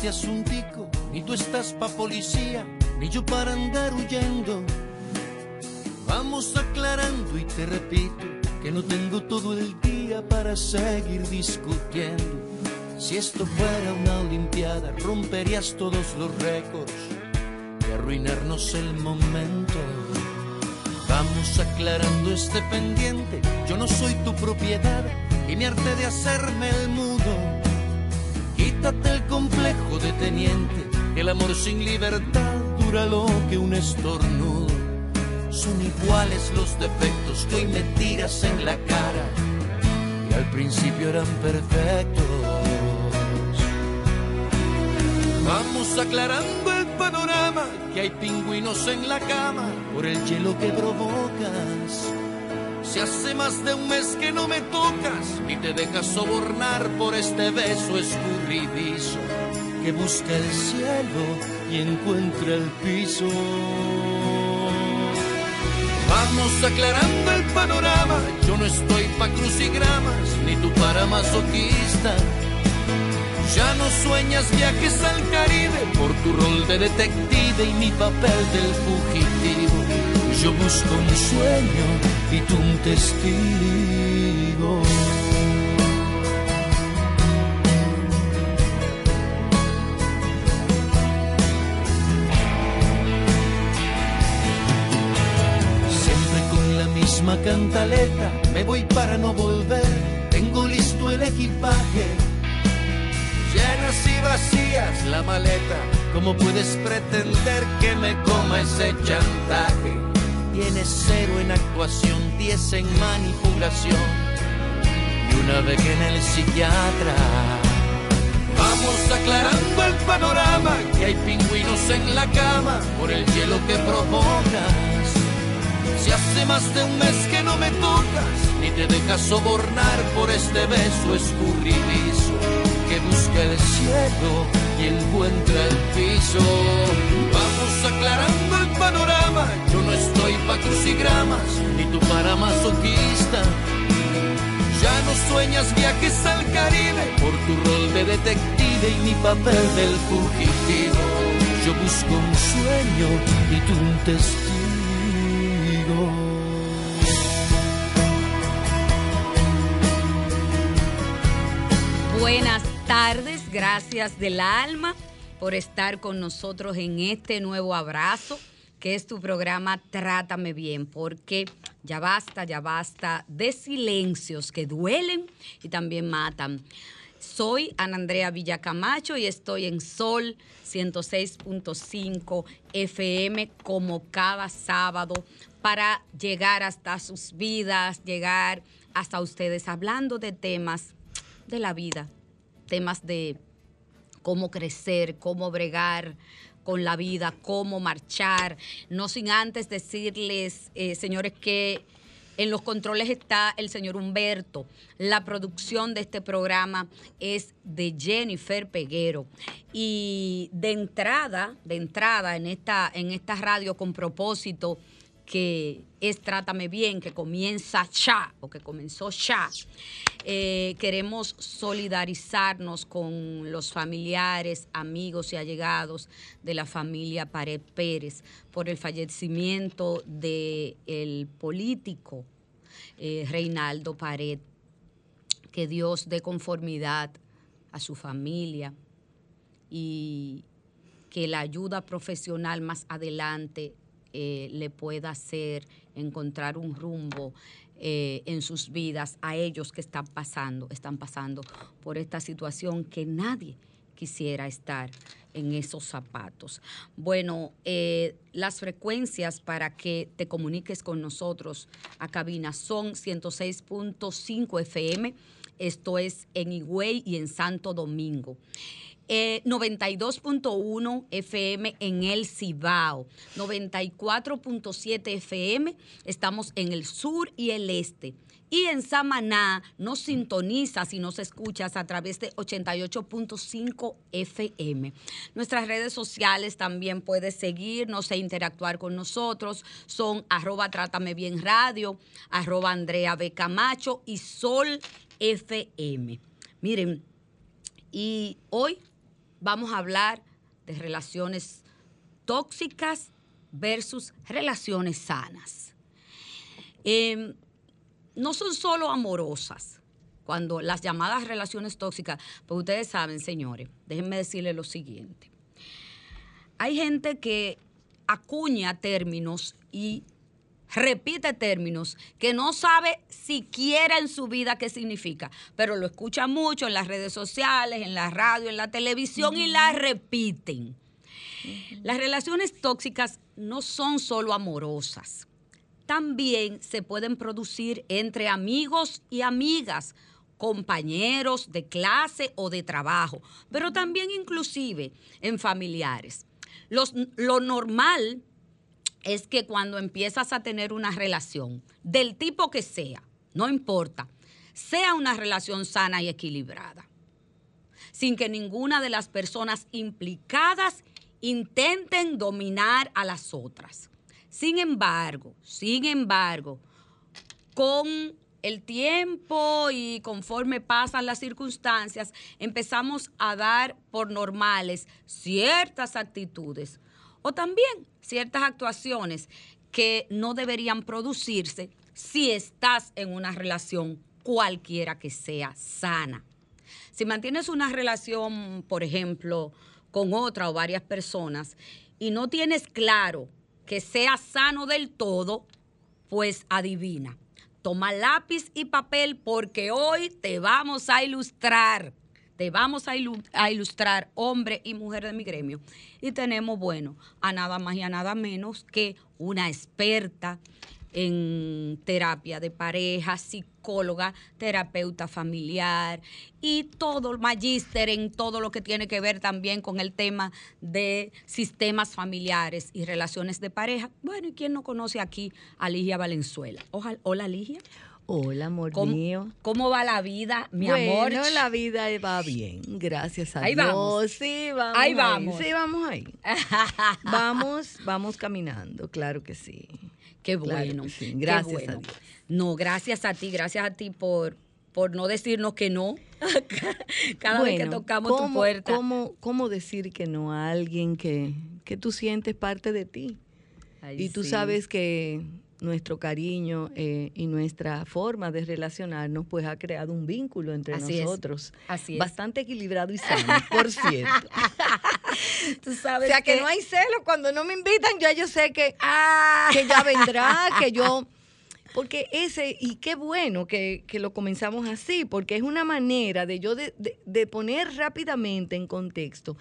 este asuntico, ni tú estás pa' policía, ni yo para andar huyendo. Vamos aclarando y te repito que no tengo todo el día para seguir discutiendo. Si esto fuera una olimpiada, romperías todos los récords y arruinarnos el momento. Vamos aclarando este pendiente, yo no soy tu propiedad y me arte de hacerme el mudo El complejo de teniente, el amor sin libertad dura lo que un estornudo. Son iguales los defectos que hoy me tiras en la cara y al principio eran perfectos. Vamos aclarando el panorama, que hay pingüinos en la cama por el hielo que provocas si hace más de un mes que no me tocas, ni te dejas sobornar por este beso escurridizo que busca el cielo y encuentra el piso. Vamos aclarando el panorama, yo no estoy pa' crucigramas, ni tú para masoquista. Ya no sueñas viajes al Caribe por tu rol de detective y mi papel del fugitivo. Yo busco un sueño y tú un testigo. Siempre con la misma cantaleta, me voy para no volver, tengo listo el equipaje. Llenas y vacías la maleta, ¿cómo puedes pretender que me coma ese chantaje? Tienes cero en actuación, diez en manipulación y una vez en el psiquiatra. Vamos aclarando el panorama, que hay pingüinos en la cama por el hielo que provocas. Si hace más de un mes que no me tocas, ni te dejas sobornar por este beso escurridizo que busca el cielo y encuentra el piso. Vamos aclarando el panorama, yo no estoy pa' crucigramas, ni tú para masoquista. Ya no sueñas viajes al Caribe por tu rol de detective y mi papel del fugitivo. Yo busco un sueño y tú un testigo. Buenas tardes, gracias del alma por estar con nosotros en este nuevo abrazo que es tu programa Trátame Bien, porque ya basta, ya basta de silencios que duelen y también matan. Soy Ana Andrea Villacamacho y estoy en Sol 106.5 FM como cada sábado para llegar hasta sus vidas, llegar hasta ustedes hablando de temas de la vida, temas de cómo crecer, cómo bregar con la vida, cómo marchar, no sin antes decirles, eh, señores, que en los controles está el señor Humberto. La producción de este programa es de Jennifer Peguero. Y de entrada, de entrada en esta, en esta radio con propósito que es Trátame Bien, que comienza ya o que comenzó ya. Eh, queremos solidarizarnos con los familiares, amigos y allegados de la familia Pared Pérez por el fallecimiento del político eh, Reinaldo Pared. Que Dios dé conformidad a su familia y que la ayuda profesional más adelante eh, le pueda hacer encontrar un rumbo eh, en sus vidas a ellos que están pasando, están pasando por esta situación que nadie quisiera estar en esos zapatos. Bueno, eh, las frecuencias para que te comuniques con nosotros a cabina son 106.5 FM, esto es en Higüey y en Santo Domingo. 92.1 eh, FM en el Cibao, 94.7 FM, estamos en el sur y el este. Y en Samaná nos sintonizas y nos escuchas a través de 88.5 FM. Nuestras redes sociales también puedes seguirnos e interactuar con nosotros. Son arroba Trátame Bien Radio, arroba Andrea B. Camacho y Sol FM. Miren, y hoy vamos a hablar de relaciones tóxicas versus relaciones sanas. Em, no son solo amorosas, cuando las llamadas relaciones tóxicas, pues ustedes saben, señores, déjenme decirles lo siguiente. Hay gente que acuña términos y repite términos que no sabe siquiera en su vida qué significa, pero lo escucha mucho en las redes sociales, en la radio, en la televisión y la repiten. Las relaciones tóxicas no son solo amorosas, también se pueden producir entre amigos y amigas, compañeros de clase o de trabajo, pero también inclusive en familiares. lo normal es que cuando empiezas a tener una relación, del tipo que sea, no importa, sea una relación sana y equilibrada, sin que ninguna de las personas implicadas intenten dominar a las otras. Sin embargo, sin embargo, con el tiempo y conforme pasan las circunstancias, empezamos a dar por normales ciertas actitudes o también ciertas actuaciones que no deberían producirse si estás en una relación cualquiera que sea sana. Si mantienes una relación, por ejemplo, con otra o varias personas y no tienes claro que sea sano del todo, pues adivina. Toma lápiz y papel porque hoy te vamos a ilustrar te vamos a, ilustrar hombre y mujer de mi gremio. Y tenemos, bueno, a nada más y a nada menos que una experta en terapia de pareja, psicóloga, terapeuta familiar y todo el magíster en todo lo que tiene que ver también con el tema de sistemas familiares y relaciones de pareja. Bueno, ¿y quién no conoce aquí a Ligia Valenzuela? Hola, Ligia. Hola, amor mío. ¿Cómo va la vida, mi amor? Bueno, la vida va bien, gracias a ahí Dios. Vamos. Sí, vamos. Ahí, vamos. Sí, vamos ahí. vamos, vamos caminando, claro que sí. Qué bueno. Gracias a Dios. No, gracias a ti, gracias a ti por, por no decirnos que no cada vez que tocamos tu puerta. ¿cómo, ¿Cómo decir que no a alguien que, que tú sientes parte de ti? y tú sabes que nuestro cariño eh, y nuestra forma de relacionarnos, pues ha creado un vínculo entre nosotros. Así es. Bastante equilibrado y sano, por cierto. Tú sabes o sea, que, no hay celo. Cuando no me invitan, ya yo sé que, ah. que ya vendrá, que yo... Porque ese, y qué bueno que, lo comenzamos así, porque es una manera de yo de, de poner rápidamente en contexto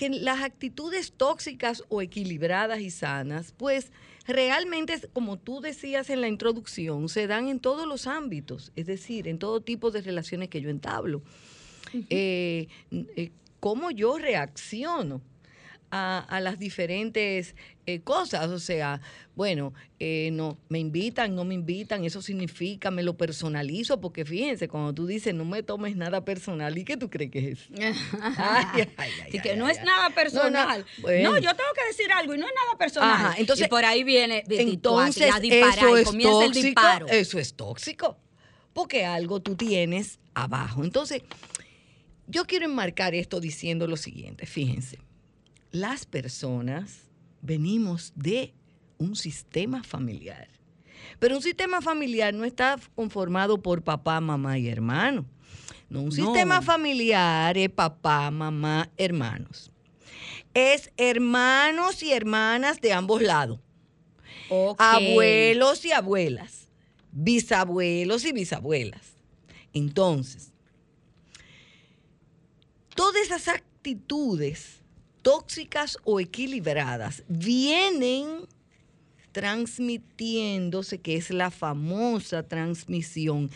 que las actitudes tóxicas o equilibradas y sanas, pues realmente, como tú decías en la introducción, se dan en todos los ámbitos, es decir, en todo tipo de relaciones que yo entablo. Eh, eh, ¿Cómo yo reacciono a, a las diferentes eh, cosas. O sea, bueno, eh, no, me invitan, no me invitan, eso significa, me lo personalizo, porque fíjense, cuando tú dices no me tomes nada personal, ¿y qué tú crees que es? Ay, ay, ay, que no es nada personal. No, yo tengo que decir algo y no es nada personal. Ajá, entonces, y por ahí viene entonces, a disparar, eso es tóxico, Eso es tóxico, porque algo tú tienes abajo. Entonces, yo quiero enmarcar esto diciendo lo siguiente, fíjense, las personas venimos de un sistema familiar. Pero un sistema familiar no está conformado por papá, mamá y hermano. No, un sistema familiar es papá, mamá, hermanos. Es hermanos y hermanas de ambos lados. Abuelos y abuelas. Bisabuelos y bisabuelas. Entonces, todas esas actitudes tóxicas o equilibradas vienen transmitiéndose, que es la famosa transmisión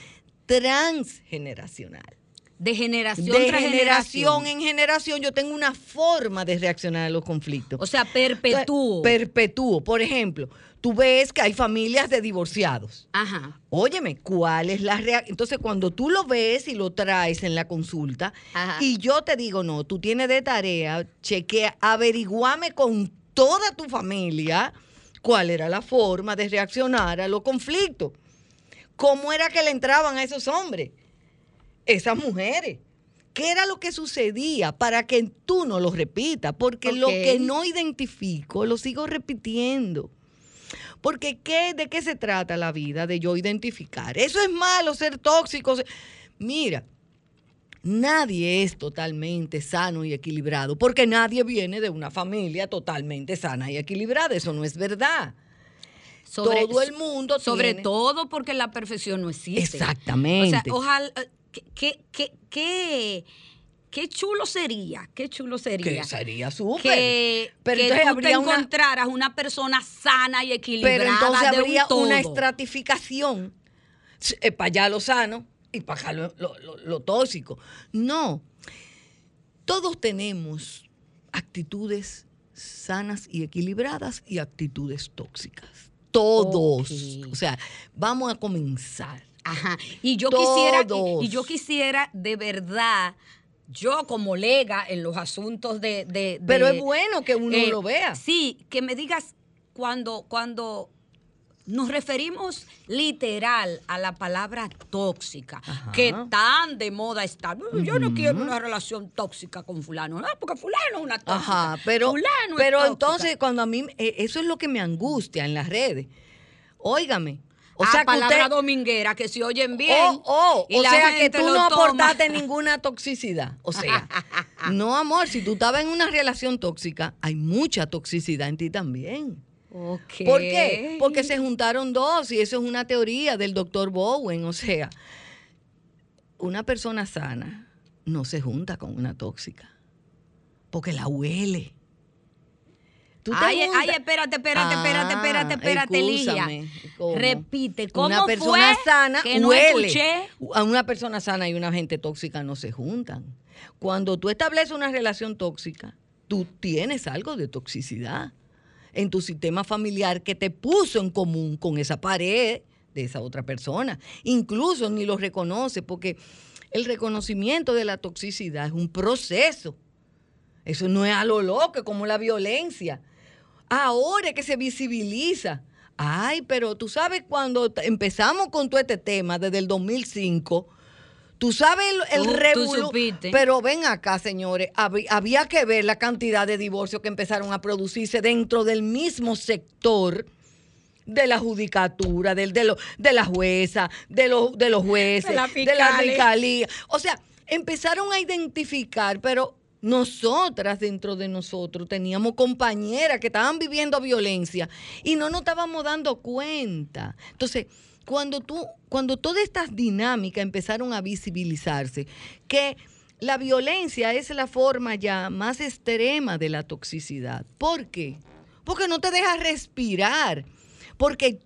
transgeneracional. De generación de generación en generación, yo tengo una forma de reaccionar a los conflictos. O sea, perpetúo. perpetúo. Por ejemplo, tú ves que hay familias de divorciados. Ajá. Óyeme, ¿cuál es la reacción? Entonces, cuando tú lo ves y lo traes en la consulta, y yo te digo, no, tú tienes de tarea, chequea, averiguame con toda tu familia cuál era la forma de reaccionar a los conflictos. ¿Cómo era que le entraban a esos hombres? Esas mujeres. ¿Qué era lo que sucedía para que tú no lo repitas? Porque lo que no identifico lo sigo repitiendo. Porque ¿qué, ¿de qué se trata la vida? De yo identificar. Eso es malo, ser tóxico. Mira, nadie es totalmente sano y equilibrado, porque nadie viene de una familia totalmente sana y equilibrada. Eso no es verdad. todo el mundo Sobre todo porque la perfección no existe. Exactamente. O sea, ojalá. ¿Qué, qué, qué, qué chulo sería, qué chulo sería. Que sería súper. Que, Pero que tú te encontraras una... persona sana y equilibrada. Pero entonces habría una estratificación. Eh, para allá lo sano, y para lo, tóxico. No, todos tenemos actitudes sanas y equilibradas y actitudes tóxicas. Todos. O sea, vamos a comenzar. Ajá. Y yo quisiera, y, yo quisiera de verdad yo como lega en los asuntos de... Pero es bueno que uno eh, lo vea. Sí, que me digas cuando, cuando nos referimos literal a la palabra tóxica, que tan de moda está. Yo no quiero una relación tóxica con fulano, porque fulano es una tóxica. Ajá, pero, pero entonces cuando a mí, eh, eso es lo que me angustia en las redes. Óigame. O sea, palabra dominguera, que se oyen bien. Oh, o sea, que tú no aportaste ninguna toxicidad. O sea, no, amor, si tú estabas en una relación tóxica, hay mucha toxicidad en ti también. ¿Por qué? Porque se juntaron dos y eso es una teoría del doctor Bowen. O sea, una persona sana no se junta con una tóxica porque la huele. Ay, ay, espérate, espérate, espérate, ah, espérate, espérate, Ligia. Repite, ¿cómo una persona sana que no. A una persona sana y una gente tóxica no se juntan. Cuando tú estableces una relación tóxica, tú tienes algo de toxicidad en tu sistema familiar que te puso en común con esa pared de esa otra persona. Incluso ni lo reconoce porque el reconocimiento de la toxicidad es un proceso. Eso no es a lo loco, como la violencia. Ahora es que se visibiliza. Ay, pero tú sabes cuando empezamos con todo este tema desde el 2005, Tú sabes el, el Pero ven acá, señores, había, que ver la cantidad de divorcios que empezaron a producirse dentro del mismo sector de la judicatura, del, de, de la jueza, de, los de los jueces, de la, fiscalía. O sea, empezaron a identificar, pero nosotras dentro de nosotros teníamos compañeras que estaban viviendo violencia y no nos estábamos dando cuenta. Entonces, cuando tú, cuando todas estas dinámicas empezaron a visibilizarse, que la violencia es la forma ya más extrema de la toxicidad. ¿Por qué? Porque no te deja respirar, porque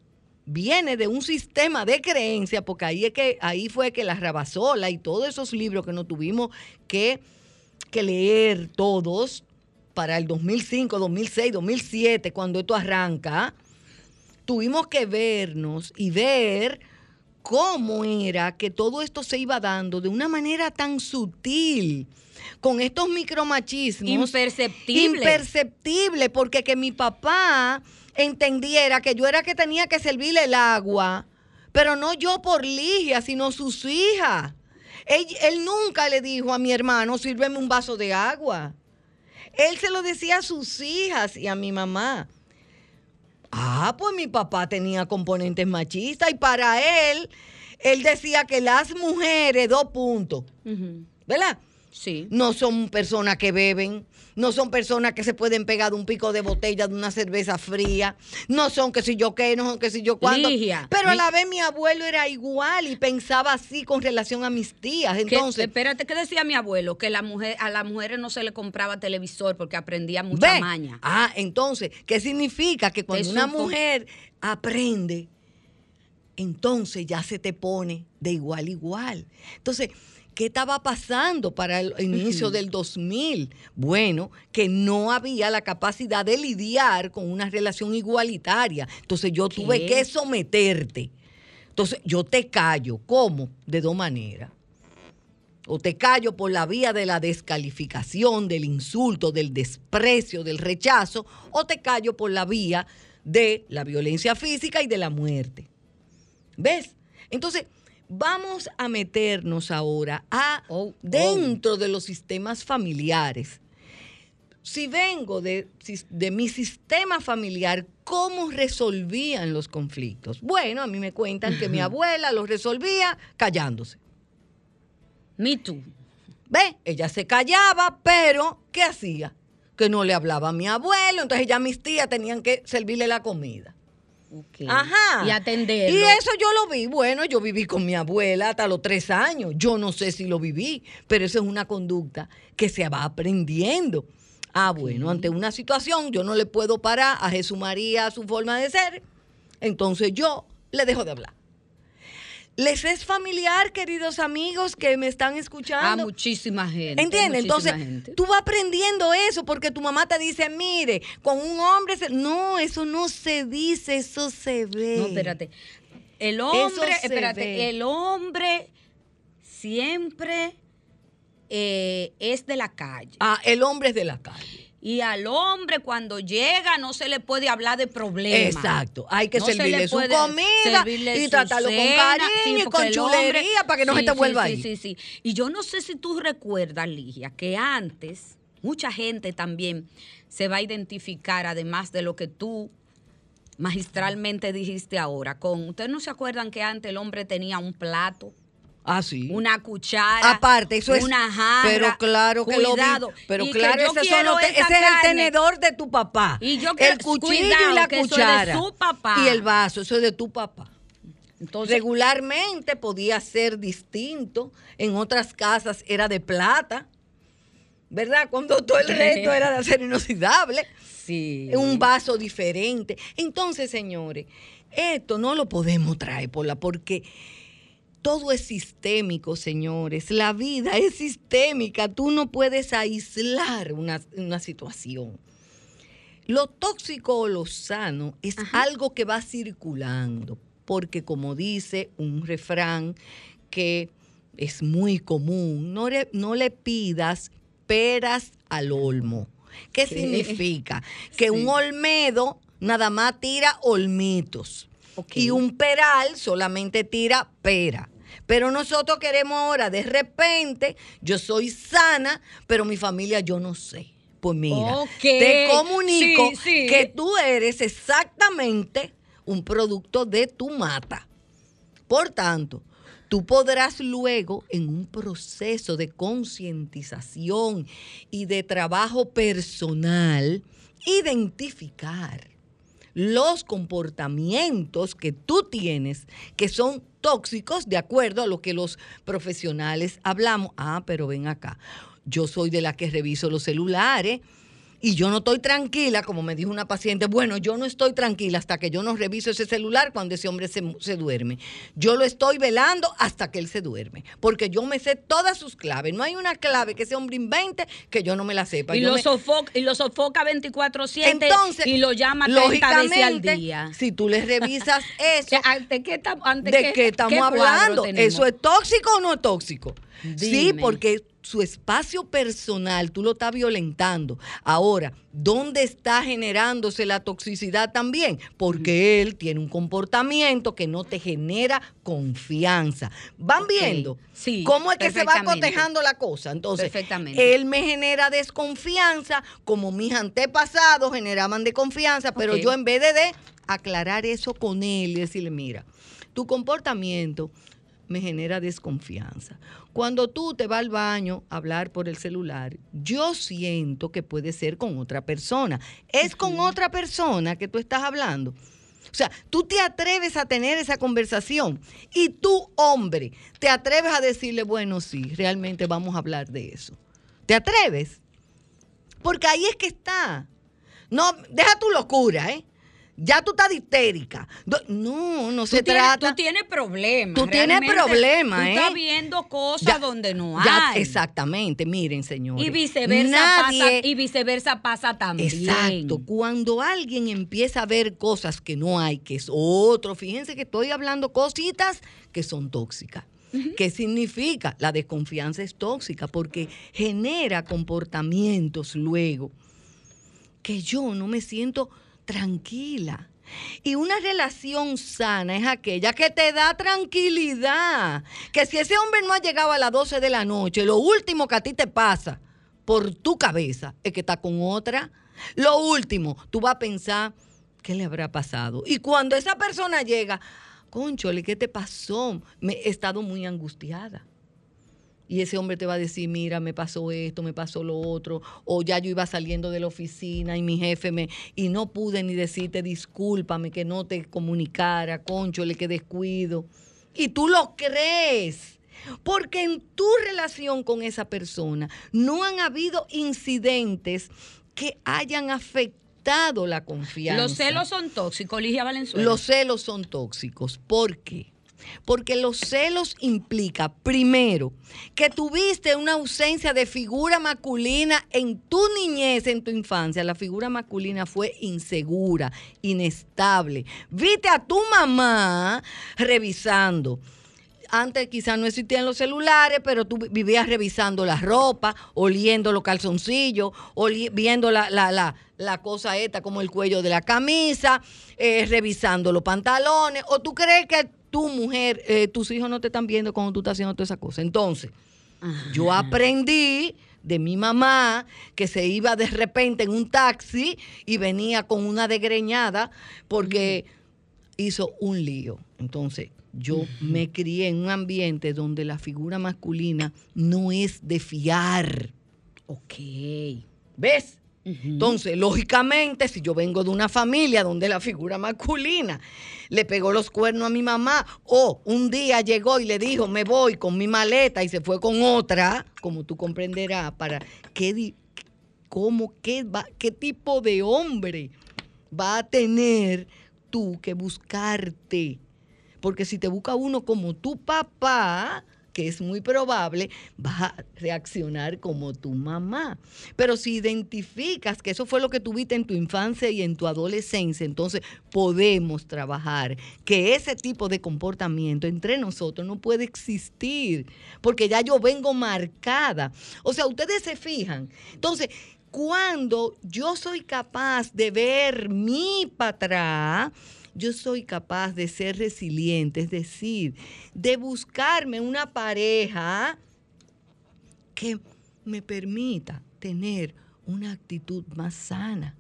viene de un sistema de creencia, porque ahí es que ahí fue que la Rabasola y todos esos libros que no tuvimos que, que leer todos para el 2005, 2006, 2007, cuando esto arranca, tuvimos que vernos y ver cómo era que todo esto se iba dando de una manera tan sutil, con estos micromachismos. Imperceptible. Imperceptible, porque que mi papá entendiera que yo era que tenía que servirle el agua, pero no yo por Ligia, sino sus hijas. Él, él nunca le dijo a mi hermano, sírveme un vaso de agua. Él se lo decía a sus hijas y a mi mamá. Ah, pues mi papá tenía componentes machistas y para él, él decía que las mujeres, dos puntos, ¿verdad? Sí. No son personas que beben, no son personas que se pueden pegar de un pico de botella de una cerveza fría, no son que si yo qué, no son que si yo cuánto. Ligia, Pero a la vez mi abuelo era igual y pensaba así con relación a mis tías. Entonces, espérate, ¿qué decía mi abuelo? Que la mujer, a las mujeres no se le compraba televisor porque aprendía mucha Ve. maña. Ah, entonces, ¿qué significa? Que cuando una mujer aprende, entonces ya se te pone de igual a igual. Entonces, ¿qué estaba pasando para el inicio del 2000? Bueno, que no había la capacidad de lidiar con una relación igualitaria. Entonces yo tuve que someterte. Entonces yo te callo. ¿Cómo? De dos maneras o te callo por la vía de la descalificación, del insulto, del desprecio, del rechazo, o te callo por la vía de la violencia física y de la muerte. ¿Ves? Entonces, vamos a meternos ahora a Oh, oh. dentro de los sistemas familiares. Si vengo de, de mi sistema familiar, ¿cómo resolvían los conflictos? Bueno, a mí me cuentan que mi abuela los resolvía callándose. Me too. ¿Ve? Ella se callaba, pero ¿qué hacía? Que no le hablaba a mi abuelo, entonces ya mis tías tenían que servirle la comida. Ajá. Y atenderlo. Y eso yo lo vi. Bueno, yo viví con mi abuela hasta los tres años. Yo no sé si lo viví, pero eso es una conducta que se va aprendiendo. Ah, bueno, ante una situación yo no le puedo parar a Jesús María su forma de ser, entonces yo le dejo de hablar. ¿Les es familiar, queridos amigos que me están A escuchando? muchísima gente. ¿Entiendes? Entonces, gente. tú vas aprendiendo eso porque tu mamá te dice, mire, con un hombre... se-". No, eso no se dice, eso se ve. No, espérate. El hombre, espérate, ve. el hombre siempre eh, es de la calle. Ah, el hombre es de la calle. Y al hombre cuando llega no se le puede hablar de problemas. Exacto. Hay que No servirle le su comida servirle y tratarlo con cariño sí, y con el hombre- chulería para que no se Sí, te sí, vuelva sí, ahí. Sí, sí, Y yo no sé si tú recuerdas, Ligia, que antes mucha gente también se va a identificar, además de lo que tú magistralmente dijiste ahora, con, ¿ustedes no se acuerdan que antes el hombre tenía un plato? Ah, sí. Una cuchara. Aparte, eso es. Una jarra. Pero claro que cuidado. lo vi. Pero Y claro, ese, son los ese es el tenedor de tu papá. Y yo quiero- el cuchillo cuidado, y la que eso es de cuchara. su papá. Y el vaso, eso es de tu papá. Entonces, Regularmente podía ser distinto. En otras casas era de plata. ¿Verdad? Cuando todo el resto era de acero inoxidable. sí. un vaso diferente. Entonces, señores, esto no lo podemos traer por la porque todo es sistémico, señores. La vida es sistémica. Tú no puedes aislar una, una situación. Lo tóxico o lo sano es algo que va circulando, porque como dice un refrán que es muy común, no le, no le pidas peras al olmo. ¿Qué, significa? Que un olmedo nada más tira olmitos Y un peral solamente tira pera. Pero nosotros queremos ahora, de repente, yo soy sana, pero mi familia yo no sé. Pues mira, Ok. te comunico Sí, sí. que tú eres exactamente un producto de tu mata. Por tanto, tú podrás luego, en un proceso de concientización y de trabajo personal, identificar los comportamientos que tú tienes que son tóxicos de acuerdo a lo que los profesionales hablamos. Ah, pero ven acá, yo soy de la que reviso los celulares y yo no estoy tranquila, como me dijo una paciente, bueno, yo no estoy tranquila hasta que yo no reviso ese celular cuando ese hombre se, se duerme. Yo lo estoy velando hasta que él se duerme, porque yo me sé todas sus claves. No hay una clave que ese hombre invente que yo no me la sepa. Y, Yo lo, me- sofoca, y lo sofoca 24-7 Entonces, y lo llama 30 veces al lógicamente, día. si tú le revisas eso, sea, ¿ante qué, ante ¿De qué- qué estamos qué hablando? ¿Eso es tóxico o no es tóxico? Sí, porque su espacio personal tú lo estás violentando. Ahora, ¿dónde está generándose la toxicidad también? Porque él tiene un comportamiento que no te genera confianza. ¿Van viendo? sí, ¿Cómo es que se va cotejando la cosa? Entonces, Perfectamente. él me genera desconfianza, como mis antepasados generaban desconfianza, pero Ok. yo en vez de, de aclarar eso con él y decirle, mira, tu comportamiento me genera desconfianza. Cuando tú te vas al baño a hablar por el celular, yo siento que puede ser con otra persona. Es con otra persona que tú estás hablando. O sea, tú te atreves a tener esa conversación y tú, hombre, te atreves a decirle, bueno, sí, realmente vamos a hablar de eso. ¿Te atreves? Porque ahí es que está. No, deja tu locura, ¿eh? Ya tú estás histérica. No, no Tú se tienes, trata. tú tienes problemas. Tú tienes problemas, Tú ¿eh? estás viendo cosas Ya- donde no ya, hay. exactamente, miren, señores. Y viceversa Nadie- pasa, y viceversa pasa también. Exacto. Cuando alguien empieza a ver cosas que no hay, que es otro, fíjense que estoy hablando cositas que son tóxicas. ¿Qué significa? La desconfianza es tóxica porque genera comportamientos luego que yo no me siento tranquila. Y una relación sana es aquella que te da tranquilidad. Que si ese hombre no ha llegado a las 12 de la noche, lo último que a ti te pasa por tu cabeza es que está con otra. Lo último, tú vas a pensar, ¿qué le habrá pasado? Y cuando esa persona llega, conchole, ¿qué te pasó? Me he estado muy angustiada. Y ese hombre te va a decir, mira, me pasó esto, me pasó lo otro, o ya yo iba saliendo de la oficina y mi jefe me, y no pude ni decirte discúlpame que no te comunicara, conchole, que descuido. Y tú lo crees. Porque en tu relación con esa persona no han habido incidentes que hayan afectado la confianza. Los celos son tóxicos, Ligia Valenzuela. Los celos son tóxicos. ¿Por qué? Porque los celos implica, primero, que tuviste una ausencia de figura masculina en tu niñez, en tu infancia. La figura masculina fue insegura, inestable. Viste a tu mamá revisando. Antes quizás no existían los celulares, pero tú vivías revisando la ropa, oliendo los calzoncillos, oli- viendo la, la, la, la cosa esta como el cuello de la camisa, eh, revisando los pantalones. ¿O tú crees que tu mujer, eh, tus hijos no te están viendo cuando tú estás haciendo toda esa cosa? Entonces, yo aprendí de mi mamá que se iba de repente en un taxi y venía con una desgreñada porque hizo un lío. Entonces, yo me crié en un ambiente donde la figura masculina no es de fiar. Ok. ¿Ves? Entonces, lógicamente, si yo vengo de una familia donde la figura masculina le pegó los cuernos a mi mamá, o un día llegó y le dijo, me voy con mi maleta y se fue con otra, como tú comprenderás, para qué, cómo, qué, va, qué tipo de hombre va a tener tú que buscarte. Porque si te busca uno como tu papá, que es muy probable, vas a reaccionar como tu mamá. Pero si identificas que eso fue lo que tuviste en tu infancia y en tu adolescencia, entonces podemos trabajar que ese tipo de comportamiento entre nosotros no puede existir, porque ya yo vengo marcada. O sea, ustedes se fijan. Entonces, cuando yo soy capaz de ver mi para atrás, yo soy capaz de ser resiliente, es decir, de buscarme una pareja que me permita tener una actitud más sana,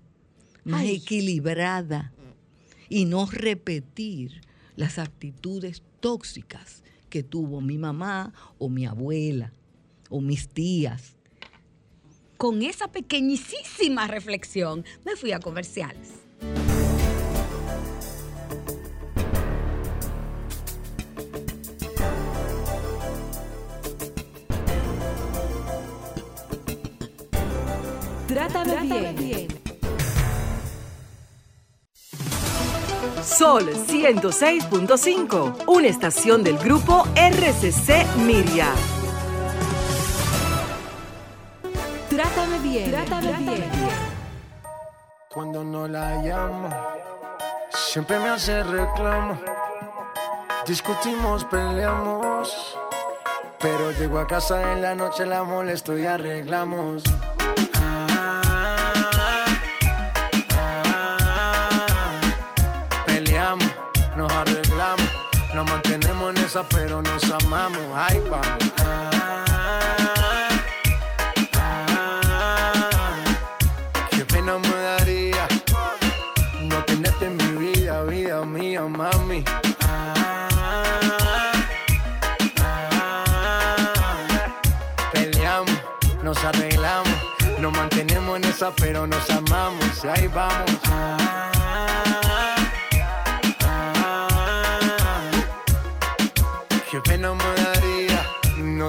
más Ay. equilibrada y no repetir las actitudes tóxicas que tuvo mi mamá o mi abuela o mis tías. Con esa pequeñísima reflexión, me fui a comerciales. Trátame Trátame, bien. Sol 106.5, una estación del grupo RCC Miria. Trátame bien, trátame, bien. Cuando no la llamo, siempre me hace reclamo. Discutimos, peleamos. Pero llego a casa en la noche, la molesto y arreglamos. Nos arreglamos. Nos mantenemos en esa, pero nos amamos. Ay, vamos. Qué pena me daría no tenerte en mi vida, vida mía, mami. Peleamos, nos arreglamos, nos mantenemos en esa, pero nos amamos. Ahí vamos.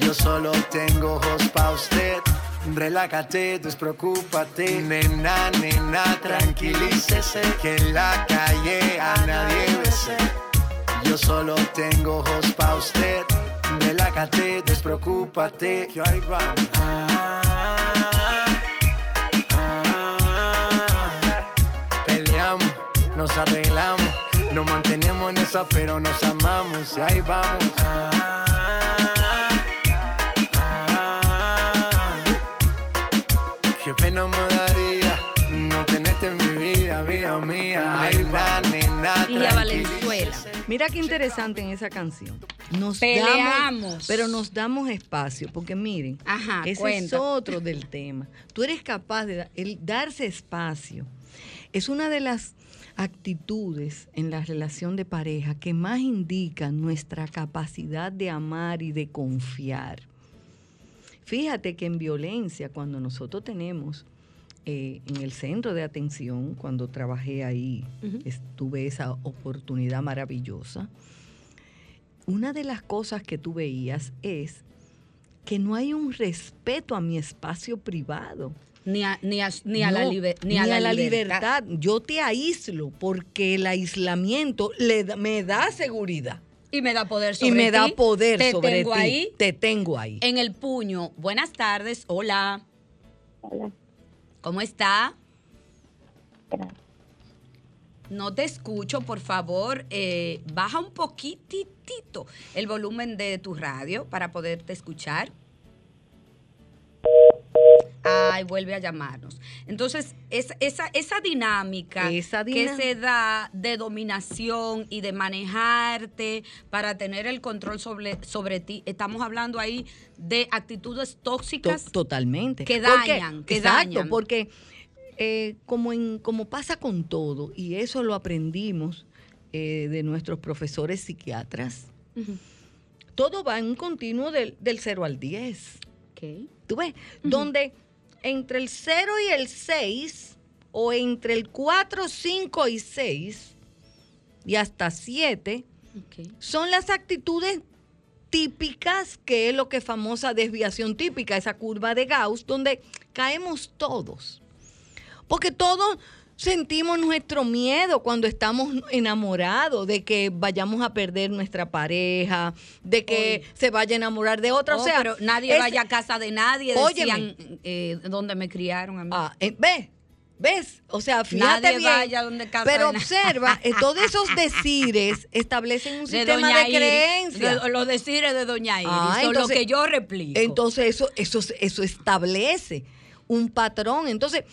Yo solo tengo ojos pa' usted. Relájate, despreocúpate. Nena, nena, tranquilícese. Que en la calle a nadie bese. Yo solo tengo ojos pa' usted. Relájate, despreocúpate. Que ahí vamos. Peleamos, nos arreglamos, nos mantenemos en esa, pero nos amamos. Y ahí vamos. Pena me daría no tenerte en mi vida, vida mía. Ay, va, nena, Y a Valenzuela. Mira qué interesante en esa canción. Nos Peleamos. damos, pero nos damos espacio, porque miren, Ajá, ese cuenta. es otro del tema. Tú eres capaz de el darse espacio. Es una de las actitudes en la relación de pareja que más indican nuestra capacidad de amar y de confiar. Fíjate que en violencia, cuando nosotros tenemos eh, en el centro de atención, cuando trabajé ahí, tuve esa oportunidad maravillosa, una de las cosas que tú veías es que no hay un respeto a mi espacio privado. Ni a, ni a, ni a la, No, liber- ni a la libertad. Yo te aíslo porque el aislamiento le me da seguridad Y me da poder sobre y me da ti. poder Te sobre tengo ti. ahí Te tengo ahí. en el puño. Buenas tardes. Hola. Hola. ¿Cómo está? No te escucho, por favor. eh, baja un poquitito el volumen de tu radio para poderte escuchar. Ay, vuelve a llamarnos. Entonces, es- esa, esa dinámica Esa que se da de dominación y de manejarte para tener el control sobre, sobre ti, estamos hablando ahí de actitudes To- tóxicas totalmente. que Porque- dañan, que exacto, dañan. porque eh, como, en, como pasa con todo, y eso lo aprendimos eh, de nuestros profesores psiquiatras, todo va en un continuo del, del 0 al 10. Ok. ¿Tú ves? Donde entre el 0 y el 6, o entre el 4, 5 y 6, y hasta 7, Ok. son las actitudes típicas, que es lo que es famosa desviación típica, esa curva de Gauss, donde caemos todos. Porque todos sentimos nuestro miedo cuando estamos enamorados de que vayamos a perder nuestra pareja, de que se vaya a enamorar de otra. o sea, pero nadie es- vaya a casa de nadie, decían eh, donde me criaron a mí. Ah, eh, ve, ¿Ves? O sea, fíjate Nadie bien. vaya donde casa pero observa, eh, todos esos decires establecen un de sistema Doña de creencias. de- los decires de Doña Iris, Ah, son lo que yo replico. Entonces eso, eso, eso establece un patrón. Entonces,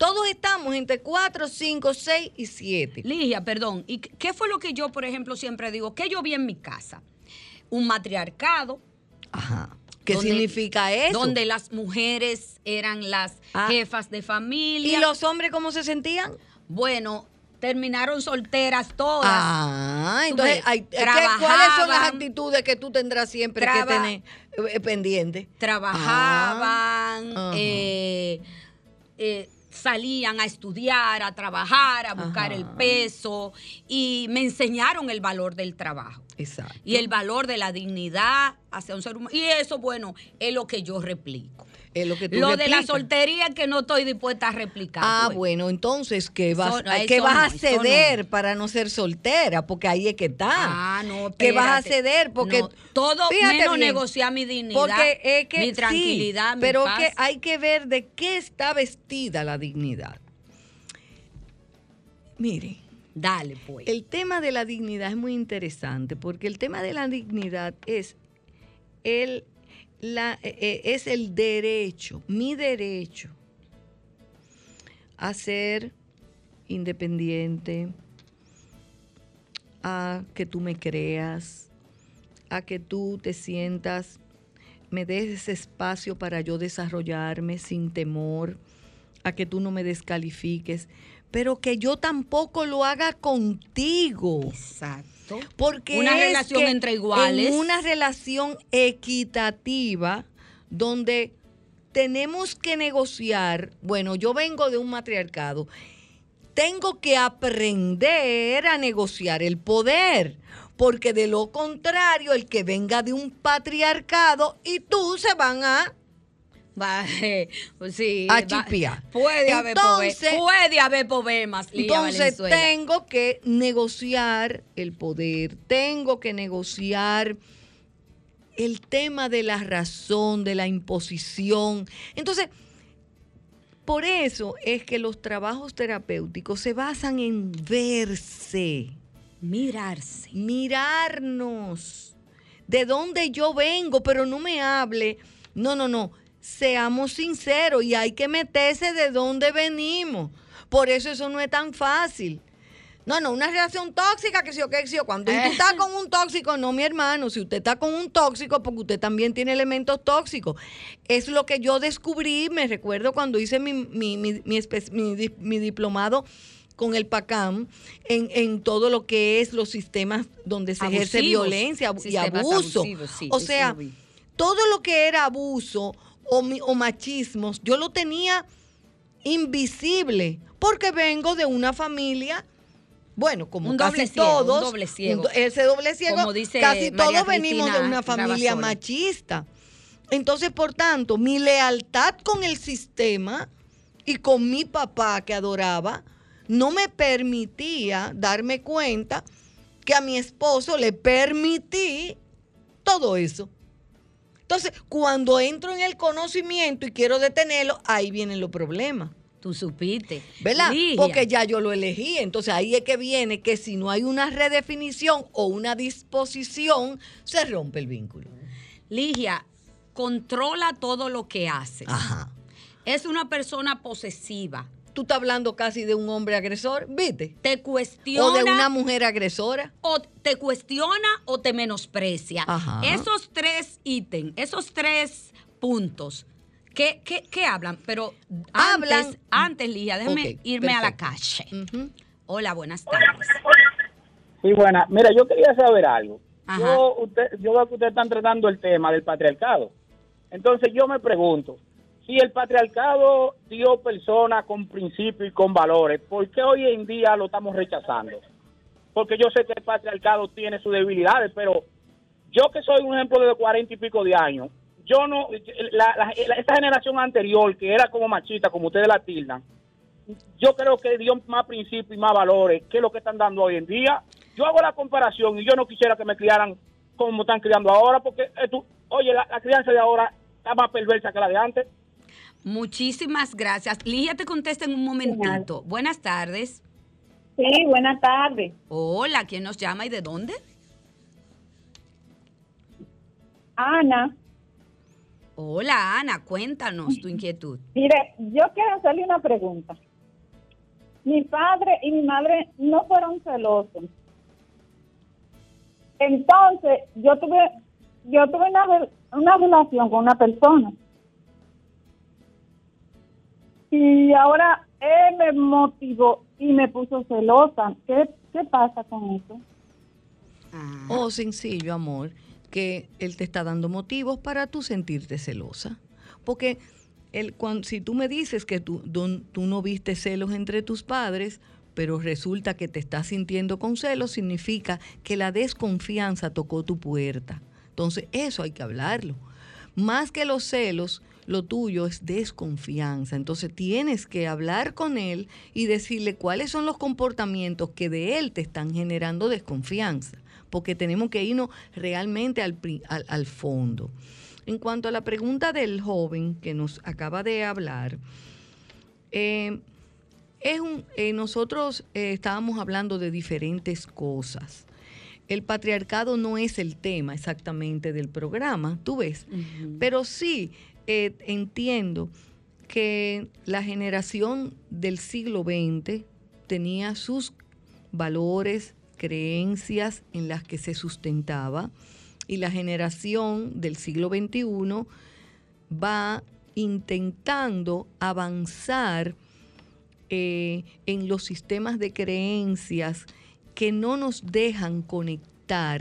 todos estamos entre 4, 5, 6 y 7. Ligia, perdón. ¿Y qué- fue lo que yo, por ejemplo, siempre digo? ¿Qué yo vi en mi casa? Un matriarcado. Ajá. ¿Qué donde- significa eso? Donde las mujeres eran las Ah. jefas de familia. ¿Y los hombres cómo se sentían? Bueno, terminaron solteras todas. Ah, entonces, hay- ¿qué- ¿cuáles son las actitudes que tú tendrás siempre que Traba- tener eh, pendiente? trabajaban, Ah, eh, eh, salían a estudiar, a trabajar, a buscar Ajá. el peso y me enseñaron el valor del trabajo Exacto. y el valor de la dignidad hacia un ser humano. Y eso, bueno, es lo que yo replico. Lo que tú Lo de la soltería que no estoy dispuesta a replicar. Ah, pues. bueno, entonces, ¿qué vas, ¿qué vas no, a ceder no. para no ser soltera? Porque ahí es que está. Ah, no, ¿Qué vas a espérate. ceder? Porque todo menos bien, negociar mi dignidad, Porque es que mi sí, tranquilidad, mi pero paz. que hay que ver de qué está vestida la dignidad. Mire, Dale, pues. el tema de la dignidad es muy interesante porque el tema de la dignidad es el, eh, eh, es el derecho, mi derecho a ser independiente, a que tú me creas, a que tú te sientas, me des ese espacio para yo desarrollarme sin temor, a que tú no me descalifiques, pero que yo tampoco lo haga contigo. Exacto. Porque Una es relación que entre iguales. En una relación equitativa donde tenemos que negociar, bueno, yo vengo de un matriarcado, tengo que aprender a negociar el poder, porque de lo contrario, el que venga de un patriarcado y tú se van a Va, eh, sí, A chipear. Puede haber Entonces- puede haber problemas, Entonces Valenzuela. tengo que negociar el poder, tengo que negociar el tema de la razón, de la imposición. Entonces, por eso es que los trabajos terapéuticos se basan en verse, Mirarse. mirarnos, de dónde yo vengo, pero no me hable. No, no, no. Seamos sinceros y hay que meterse de dónde venimos. Por eso eso no es tan fácil. No, no, una relación tóxica, que sí o que sí o cuando usted está con un tóxico, no, mi hermano, si usted está con un tóxico, porque usted también tiene elementos tóxicos. Es lo que yo descubrí, me recuerdo cuando hice mi, mi, mi, mi diplomado con el PACAM en, en todo lo que es los sistemas donde se ejerce violencia y abuso. abusivos, sí, o sea, todo lo que era abuso o, mi- o machismos, yo lo tenía invisible, porque vengo de una familia, bueno, como Un casi doble ciego, un todos, doble ciego. ese doble ciego, Como dice casi María todos venimos de una familia machista. Entonces, por tanto, mi lealtad con el sistema y con mi papá que adoraba, no me permitía darme cuenta que a mi esposo le permití todo eso. Entonces, cuando entro en el conocimiento y quiero detenerlo, ahí vienen los problemas. Tú supiste. ¿Verdad? Ligia, Porque ya yo lo elegí. Entonces ahí es que viene que si no hay una redefinición o una disposición, se rompe el vínculo. Ligia, controla todo lo que haces. Ajá. Es una persona posesiva. Tú estás hablando casi de un hombre agresor, ¿viste? Te cuestiona. O de una mujer agresora. o te cuestiona o te menosprecia. Ajá. Esos tres ítems, esos tres puntos, ¿qué, qué, qué hablan? Pero Hablan- antes, antes Ligia, déjame irme a la calle. Hola, buenas tardes. Sí, buena. Mira, yo quería saber algo. Ajá. Yo, usted, yo veo que ustedes están tratando el tema del patriarcado. Entonces yo me pregunto, si el patriarcado dio personas con principios y con valores, ¿por qué hoy en día lo estamos rechazando? Porque yo sé que el patriarcado tiene sus debilidades, pero yo que soy un ejemplo de cuarenta y pico de años, yo no, la, la- esta generación anterior que era como machista, como ustedes la tildan, yo creo que dio más principios y más valores que lo que están dando hoy en día. Yo hago la comparación y yo no quisiera que me criaran como están criando ahora, porque eh, oye, la crianza de ahora está más perversa que la de antes. Muchísimas gracias. Ligia te contesta en un momentito. Buenas tardes. Sí, buenas tardes. Hola, ¿quién nos llama y de dónde? Ana, Hola, Ana, cuéntanos tu inquietud. mire, yo quiero hacerle una pregunta. Mi padre y mi madre no fueron celosos. Entonces, yo tuve, yo tuve una, re- una relación con una persona. Y ahora él me motivó y me puso celosa. ¿Qué, qué pasa con eso? Ah, O sencillo, amor, que él te está dando motivos para tú sentirte celosa. Porque él, cuan- si tú me dices que tú, tú- tú no viste celos entre tus padres, pero resulta que te estás sintiendo con celos, significa que la desconfianza tocó tu puerta. Entonces, eso hay que hablarlo. Más que los celos, lo tuyo es desconfianza. Entonces tienes que hablar con él y decirle cuáles son los comportamientos que de él te están generando desconfianza. Porque tenemos que irnos realmente al, al fondo. En cuanto a la pregunta del joven que nos acaba de hablar, eh, es un, eh, nosotros eh, estábamos hablando de diferentes cosas. El patriarcado no es el tema exactamente del programa, tú ves, pero sí eh, entiendo que la generación del siglo XX tenía sus valores, creencias en las que se sustentaba y la generación del siglo XXI va intentando avanzar eh, en los sistemas de creencias que no nos dejan conectar,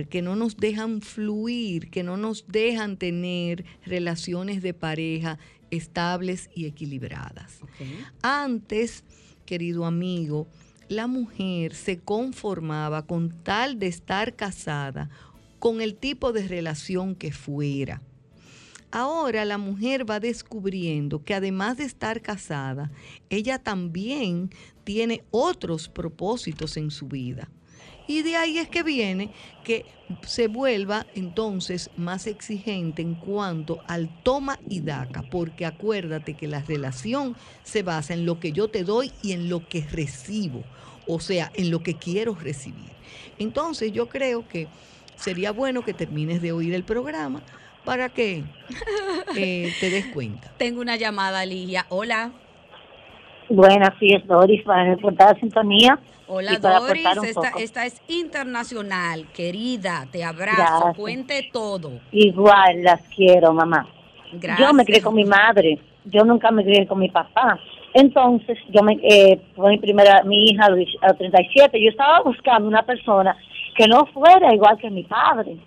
que no nos dejan fluir, que no nos dejan tener relaciones de pareja estables y equilibradas. Antes, querido amigo, la mujer se conformaba con tal de estar casada con el tipo de relación que fuera. Ahora la mujer va descubriendo que además de estar casada, ella también tiene otros propósitos en su vida. Y de ahí es que viene que se vuelva entonces más exigente en cuanto al toma y daca, porque acuérdate que la relación se basa en lo que yo te doy y en lo que recibo, o sea, en lo que quiero recibir. Entonces yo creo que sería bueno que termines de oír el programa para que eh, te des cuenta. Tengo una llamada, Ligia. Hola. Buenas, sí, es Doris para reportar la sintonía. Hola, Doris. Esta, esta es internacional. Querida, te abrazo. Gracias. Cuente todo. Igual las quiero, mamá. Gracias. Yo me crié con mi madre, yo nunca me crié con mi papá. Entonces, yo me, eh, fue mi primera, mi hija a los a los 37, yo estaba buscando una persona que no fuera igual que mi padre.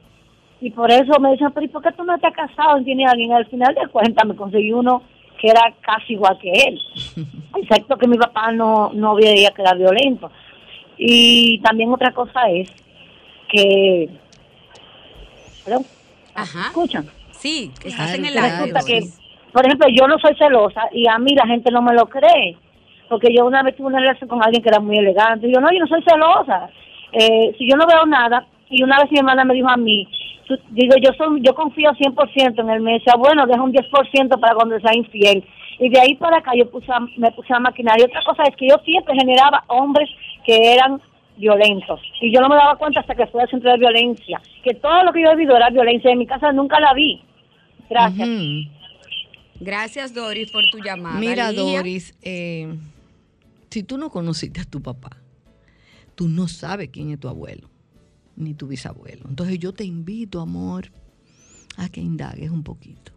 Y por eso me decían, pero ¿y por qué tú no te has casado y tienes a alguien? Al final de cuentas me conseguí uno que era casi igual que él. Excepto que mi papá no, no veía que era violento. Y también otra cosa es que... ¿Aló? Ajá. ¿Escuchan? Sí, que estás en el. Resulta que, por ejemplo, yo no soy celosa y a mí la gente no me lo cree. Porque yo una vez tuve una relación con alguien que era muy elegante. Y yo, no, yo no soy celosa. Eh, si yo no veo nada, y una vez mi hermana me dijo a mí, tú- digo, yo soy, yo confío 100% en él. Me decía, bueno, deja un 10% para cuando sea infiel. Y de ahí para acá yo puse a- me puse a maquinar. Y otra cosa es que yo siempre generaba hombres que eran violentos. Y yo no me daba cuenta hasta que fue al centro de violencia. Que todo lo que yo he vivido era violencia. En mi casa nunca la vi. Gracias. Gracias, Doris, por tu llamada. Mira. Doris, eh, si tú no conociste a tu papá, tú no sabes quién es tu abuelo, ni tu bisabuelo. Entonces yo te invito, amor, a que indagues un poquito.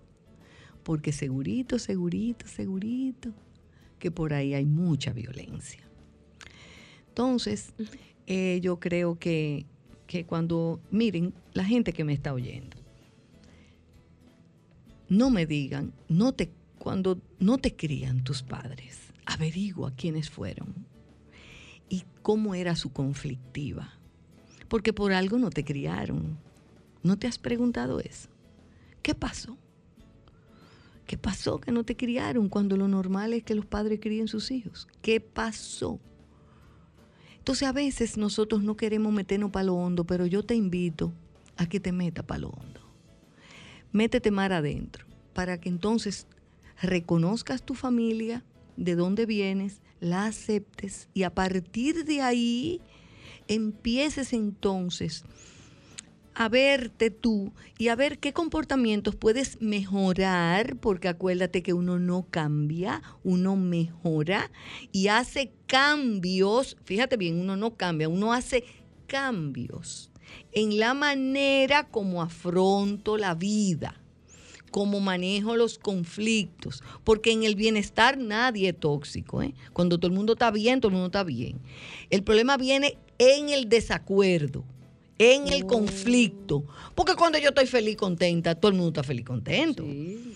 Porque segurito, segurito, segurito, que por ahí hay mucha violencia. Entonces, eh, yo creo que, que cuando, miren, la gente que me está oyendo, no me digan, no te, cuando no te crían tus padres, averigua quiénes fueron y cómo era su conflictiva. Porque por algo no te criaron. ¿No te has preguntado eso? ¿Qué pasó? ¿Qué pasó que no te criaron cuando lo normal es que los padres críen sus hijos? ¿Qué pasó? Entonces a veces nosotros no queremos meternos para lo hondo, pero yo te invito a que te metas para lo hondo. Métete mar adentro para que entonces reconozcas tu familia, de dónde vienes, la aceptes y a partir de ahí empieces entonces a verte tú y a ver qué comportamientos puedes mejorar, porque acuérdate que uno no cambia, uno mejora y hace cambios, fíjate bien, uno no cambia, uno hace cambios en la manera como afronto la vida, como manejo los conflictos, porque en el bienestar nadie es tóxico. ¿eh? Cuando todo el mundo está bien, todo el mundo está bien. El problema viene en el desacuerdo en el conflicto. Porque cuando yo estoy feliz, contenta, todo el mundo está feliz, contento.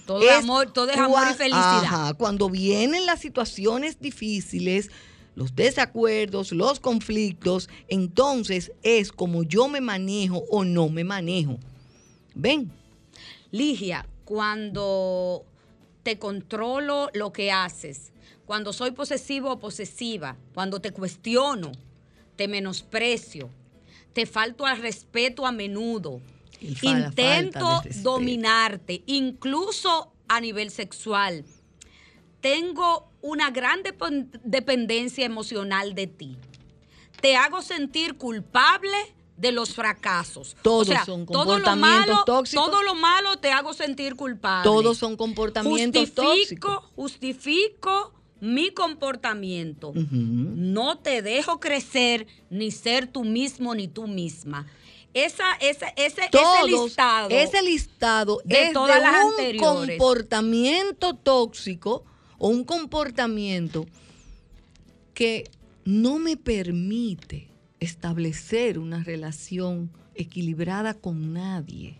Todo, es amor, todo es amor y felicidad. Ajá, cuando vienen las situaciones difíciles, los desacuerdos, los conflictos, entonces es como yo me manejo o no me manejo. ¿Ven? Ligia, cuando te controlo lo que haces, cuando soy posesivo o posesiva, cuando te cuestiono, te menosprecio, te falto al respeto a menudo. Intento dominarte, incluso a nivel sexual. Tengo una gran dependencia emocional de ti. Te hago sentir culpable de los fracasos. Todos son comportamientos tóxicos. Todo lo malo te hago sentir culpable. Todos son comportamientos tóxicos. Justifico mi comportamiento. No te dejo crecer ni ser tú mismo ni tú misma. Esa, ese, ese listado. Ese listado de es todas de un comportamiento tóxico o un comportamiento que no me permite establecer una relación equilibrada con nadie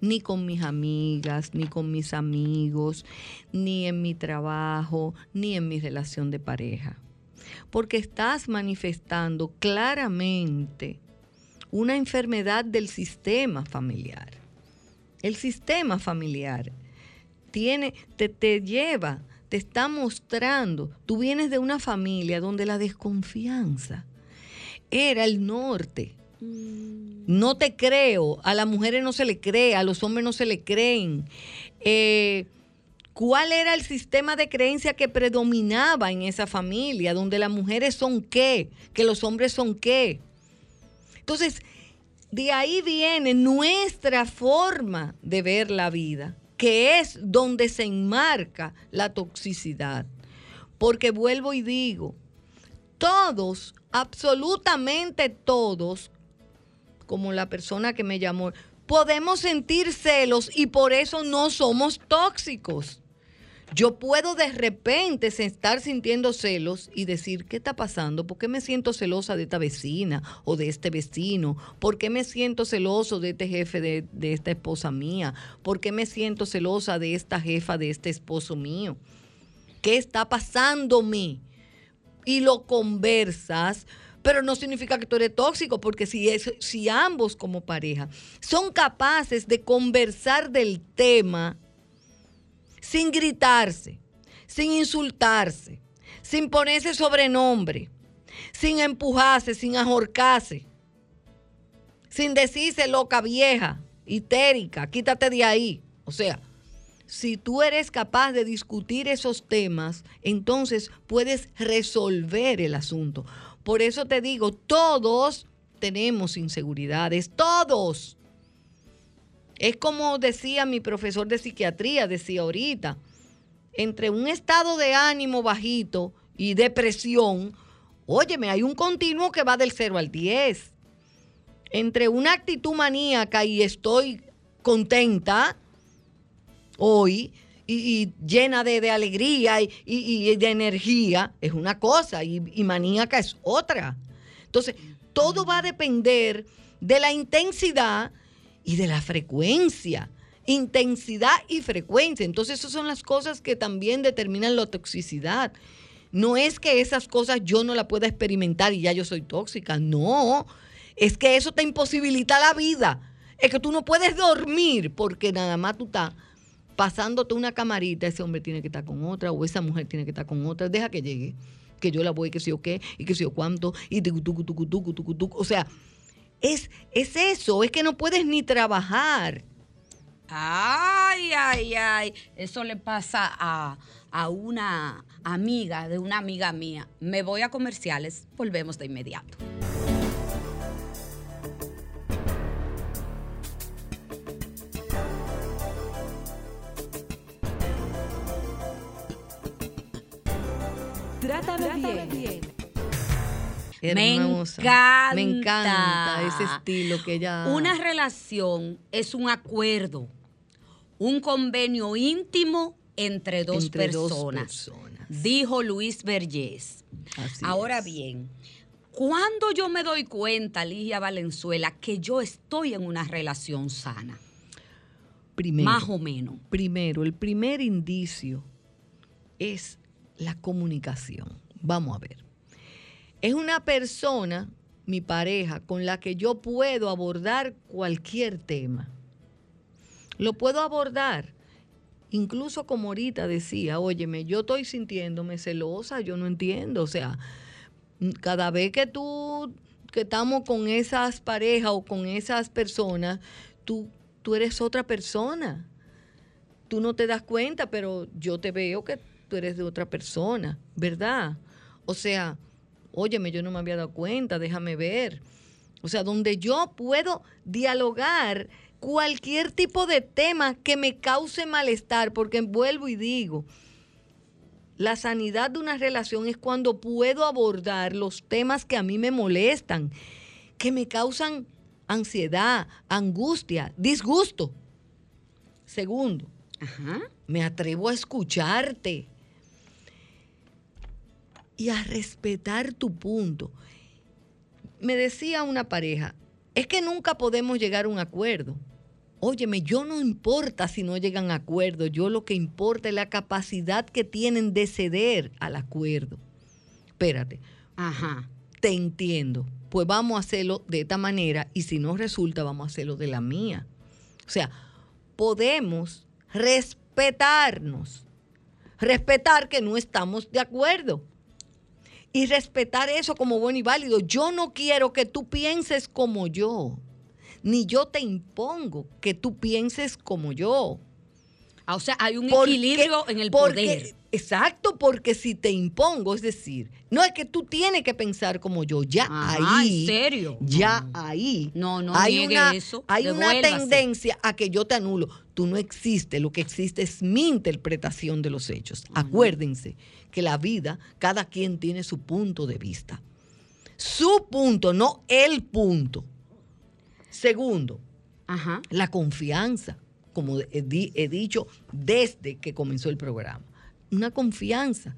ni con mis amigas, ni con mis amigos, ni en mi trabajo, ni en mi relación de pareja. Porque estás manifestando claramente una enfermedad del sistema familiar. El sistema familiar tiene, te, te lleva, te está mostrando, tú vienes de una familia donde la desconfianza era el norte no te creo, a las mujeres no se le cree, a los hombres no se le creen. Eh, ¿Cuál era el sistema de creencia que predominaba en esa familia, donde las mujeres son qué, que los hombres son qué? Entonces, de ahí viene nuestra forma de ver la vida, que es donde se enmarca la toxicidad. Porque vuelvo y digo, todos, absolutamente todos, como la persona que me llamó, podemos sentir celos y por eso no somos tóxicos. Yo puedo de repente estar sintiendo celos y decir, ¿qué está pasando? ¿Por qué me siento celosa de esta vecina o de este vecino? ¿Por qué me siento celoso de este jefe de, esta esposa mía? ¿Por qué me siento celosa de esta jefa de este esposo mío? ¿Qué está pasándome? Y lo conversas pero no significa que tú eres tóxico, porque si, es, si ambos como pareja son capaces de conversar del tema sin gritarse, sin insultarse, sin ponerse sobrenombre, sin empujarse, sin ahorcarse, sin decirse loca vieja, histérica, quítate de ahí. O sea, si tú eres capaz de discutir esos temas, entonces puedes resolver el asunto. Por eso te digo, todos tenemos inseguridades, todos. Es como decía mi profesor de psiquiatría, decía ahorita, entre un estado de ánimo bajito y depresión, óyeme, hay un continuo que va del 0 al 10. Entre una actitud maníaca y estoy contenta hoy, y, llena de, alegría y, de energía es una cosa y, maníaca es otra. Entonces, todo va a depender de la intensidad y de la frecuencia. Intensidad y frecuencia. Entonces, esas son las cosas que también determinan la toxicidad. No es que esas cosas yo no las pueda experimentar y ya yo soy tóxica. No, es que eso te imposibilita la vida. Es que tú no puedes dormir porque nada más tú estás pasándote una camarita, ese hombre tiene que estar con otra o esa mujer tiene que estar con otra, deja que llegue, que yo la voy, que sé yo qué, y que sé yo cuánto, y tucu, tucu, tucu, tucu, tucu, tucu. O sea, es, es eso, es que no puedes ni trabajar. Ay, ay, ay. Eso le pasa a, a una amiga de una amiga mía. Me voy a comerciales, volvemos de inmediato. Trátame bien. Me Hermosa. encanta. Me encanta ese estilo que ella. Una relación es un acuerdo, un convenio íntimo entre dos, Entre dos personas, personas. dijo Luis Vergés. Así Ahora es. bien, cuando yo me doy cuenta, Ligia Valenzuela, que yo estoy en una relación sana, Primero, más o menos. primero, el primer indicio es la comunicación. Vamos a ver. Es una persona, mi pareja, con la que yo puedo abordar cualquier tema. Lo puedo abordar. Incluso como ahorita decía, óyeme, yo estoy sintiéndome celosa, yo no entiendo. O sea, cada vez que tú, que estamos con esas parejas o con esas personas, tú, tú eres otra persona. Tú no te das cuenta, pero yo te veo que tú eres de otra persona, ¿verdad? O sea, óyeme, yo no me había dado cuenta, déjame ver. O sea, donde yo puedo dialogar cualquier tipo de tema que me cause malestar, porque vuelvo y digo, la sanidad de una relación es cuando puedo abordar los temas que a mí me molestan, que me causan ansiedad, angustia, disgusto. Segundo, me atrevo a escucharte y a respetar tu punto. Me decía una pareja, es que nunca podemos llegar a un acuerdo. Óyeme, yo no importa si no llegan a acuerdo, yo lo que importa es la capacidad que tienen de ceder al acuerdo. Espérate. Ajá. Te entiendo. Pues vamos a hacerlo de esta manera y si no resulta, vamos a hacerlo de la mía. O sea, podemos respetarnos. Respetar que no estamos de acuerdo. Y respetar eso como bueno y válido. Yo no quiero que tú pienses como yo. Ni yo te impongo que tú pienses como yo. Ah, o sea, hay un Porque- equilibrio en el porque- poder. Exacto, porque si te impongo, es decir, no es que tú tienes que pensar como yo, ya Ajá, ahí. ¿en serio? Ya ahí. No, no hay niegue una, eso, Hay una tendencia a que yo te anulo. Tú no existes, lo que existe es mi interpretación de los hechos. Acuérdense que la vida, cada quien tiene su punto de vista. Su punto, no el punto. Segundo, Ajá. la confianza, como he dicho desde que comenzó el programa. Una confianza.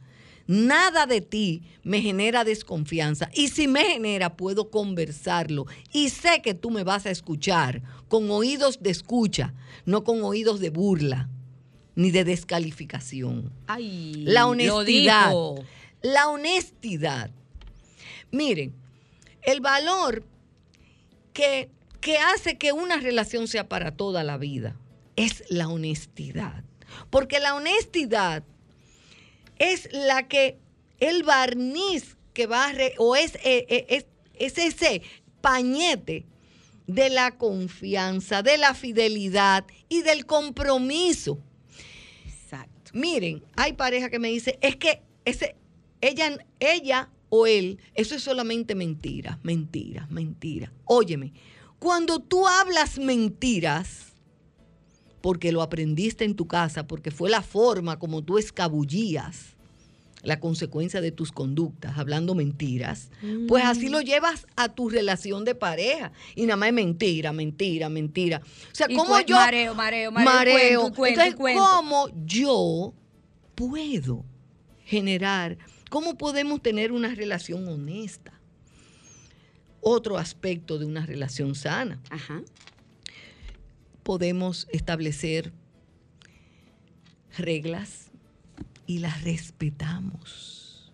Nada de ti me genera desconfianza. Y si me genera, puedo conversarlo. Y sé que tú me vas a escuchar con oídos de escucha, no con oídos de burla ni de descalificación. Ay, La lo honestidad. dijo. La honestidad. Miren, el valor que, que hace que una relación sea para toda la vida es la honestidad. Porque la honestidad es la que, el barniz que va a, re- o es, eh, eh, es, es ese pañete de la confianza, de la fidelidad y del compromiso. Exacto. Miren, hay pareja que me dice, es que ese, ella, ella o él, eso es solamente mentira, mentira, mentira. Óyeme, cuando tú hablas mentiras, porque lo aprendiste en tu casa, porque fue la forma como tú escabullías la consecuencia de tus conductas, hablando mentiras, pues así lo llevas a tu relación de pareja. Y nada más es mentira, mentira, mentira. O sea, ¿cómo yo... mareo, mareo, mareo, Mareo. cuento, Entonces, cuento. ¿cómo yo puedo generar, cómo podemos tener una relación honesta? Otro aspecto de una relación sana. Ajá. Podemos establecer reglas y las respetamos.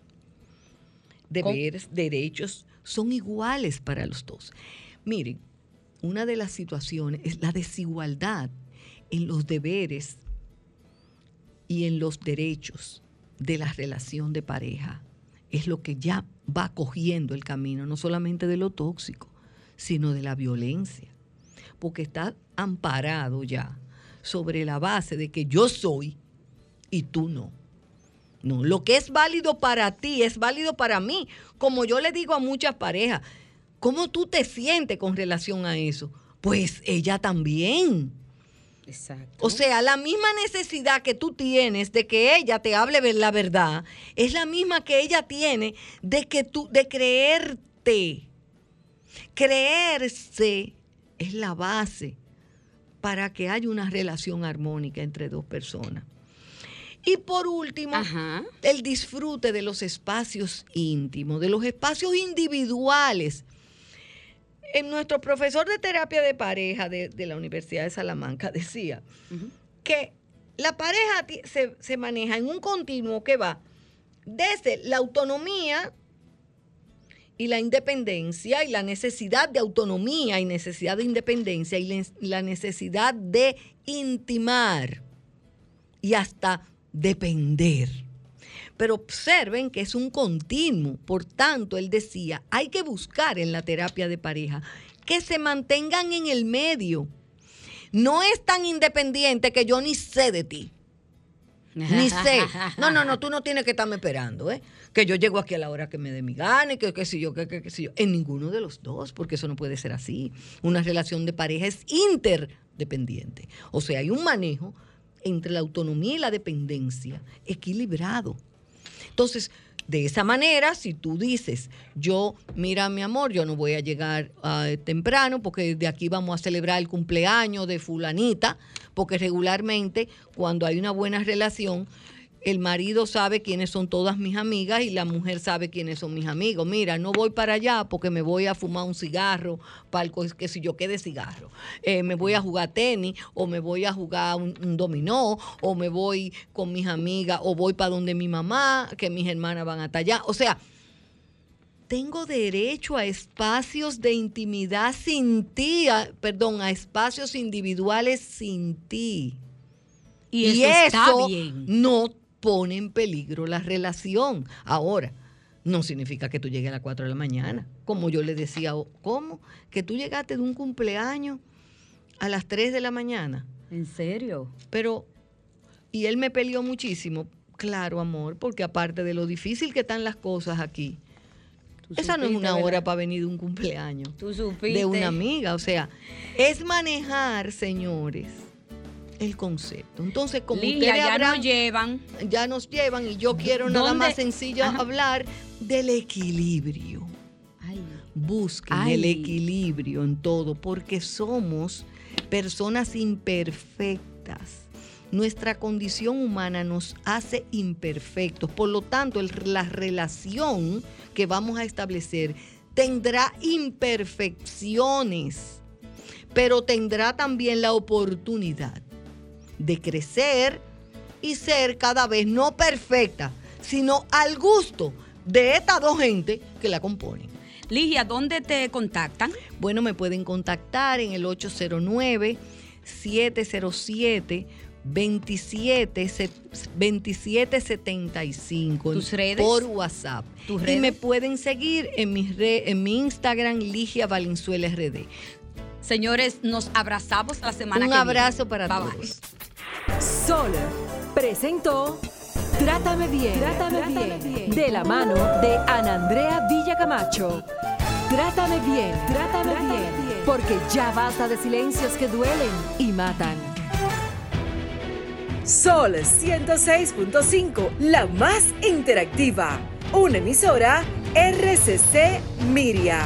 Deberes, derechos son iguales para los dos. Miren, una de las situaciones es la desigualdad en los deberes y en los derechos de la relación de pareja. Es lo que ya va cogiendo el camino, no solamente de lo tóxico, sino de la violencia, porque está amparado ya sobre la base de que yo soy y tú no. No, lo que es válido para ti es válido para mí. Como yo le digo a muchas parejas, ¿cómo tú te sientes con relación a eso? Pues ella también. Exacto. O sea, la misma necesidad que tú tienes de que ella te hable la verdad es la misma que ella tiene de que tú de creerte. Creerse es la base para que haya una relación armónica entre dos personas. Y por último, Ajá. el disfrute de los espacios íntimos, de los espacios individuales. En nuestro profesor de terapia de pareja de, de la Universidad de Salamanca decía que la pareja se, se maneja en un continuo que va desde la autonomía y la independencia y la necesidad de autonomía y necesidad de independencia y la- necesidad de intimar y hasta depender. Pero observen que es un continuo. Por tanto, él decía, hay que buscar en la terapia de pareja que se mantengan en el medio. No es tan independiente que yo ni sé de ti. Ni sé. No, no, no, tú no tienes que estarme esperando, ¿eh? Que yo llego aquí a la hora que me dé mi gane, que qué sé yo, que qué sé yo. En ninguno de los dos, porque eso no puede ser así. Una relación de pareja es interdependiente. O sea, hay un manejo entre la autonomía y la dependencia equilibrado. Entonces, de esa manera, si tú dices, yo, mira mi amor, yo no voy a llegar ah, temprano porque de aquí vamos a celebrar el cumpleaños de fulanita, porque regularmente cuando hay una buena relación, el marido sabe quiénes son todas mis amigas y la mujer sabe quiénes son mis amigos. Mira, no voy para allá porque me voy a fumar un cigarro, para que si yo quede cigarro. Eh, me voy a jugar tenis o me voy a jugar un, un dominó o me voy con mis amigas o voy para donde mi mamá, que mis hermanas van hasta allá. O sea, tengo derecho a espacios de intimidad sin ti, a- perdón, a espacios individuales sin ti. Y eso está bien. no pone en peligro la relación. Ahora, no significa que tú llegues a las 4 de la mañana. Como yo le decía, o- ¿cómo? Que tú llegaste de un cumpleaños a las 3 de la mañana. ¿En serio? Pero, y él me peleó muchísimo. Claro, amor, porque aparte de lo difícil que están las cosas aquí, esa no es una hora para venir de un cumpleaños Tú supiste. de una amiga. O sea, es manejar, señores, el concepto. Entonces, como ustedes ya habrán- nos llevan. ya nos llevan y yo quiero nada ¿Dónde? más sencillo Ajá. hablar del equilibrio. Ay. Busquen Ay. el equilibrio en todo porque somos personas imperfectas. Nuestra condición humana nos hace imperfectos. Por lo tanto, el- la relación que vamos a establecer tendrá imperfecciones, pero tendrá también la oportunidad de crecer y ser cada vez no perfecta, sino al gusto de estas dos gentes que la componen. Ligia, ¿dónde te contactan? Bueno, me pueden contactar en el 809-707. 27, se- 2775 ¿Tus redes? por WhatsApp. ¿Tus Y redes? me pueden seguir en mi, re- en mi Instagram, Ligia Valenzuela RD. Señores, nos abrazamos la semana Un que viene. abrazo para Bye, bye. Sol presentó Trátame bien, Trátame, bien, de la mano de Ana Andrea Villacamacho. Trátame bien, Trátame, bien, porque ya basta de silencios que duelen y matan. Sol 106.5, la más interactiva. Una emisora RCC Miria.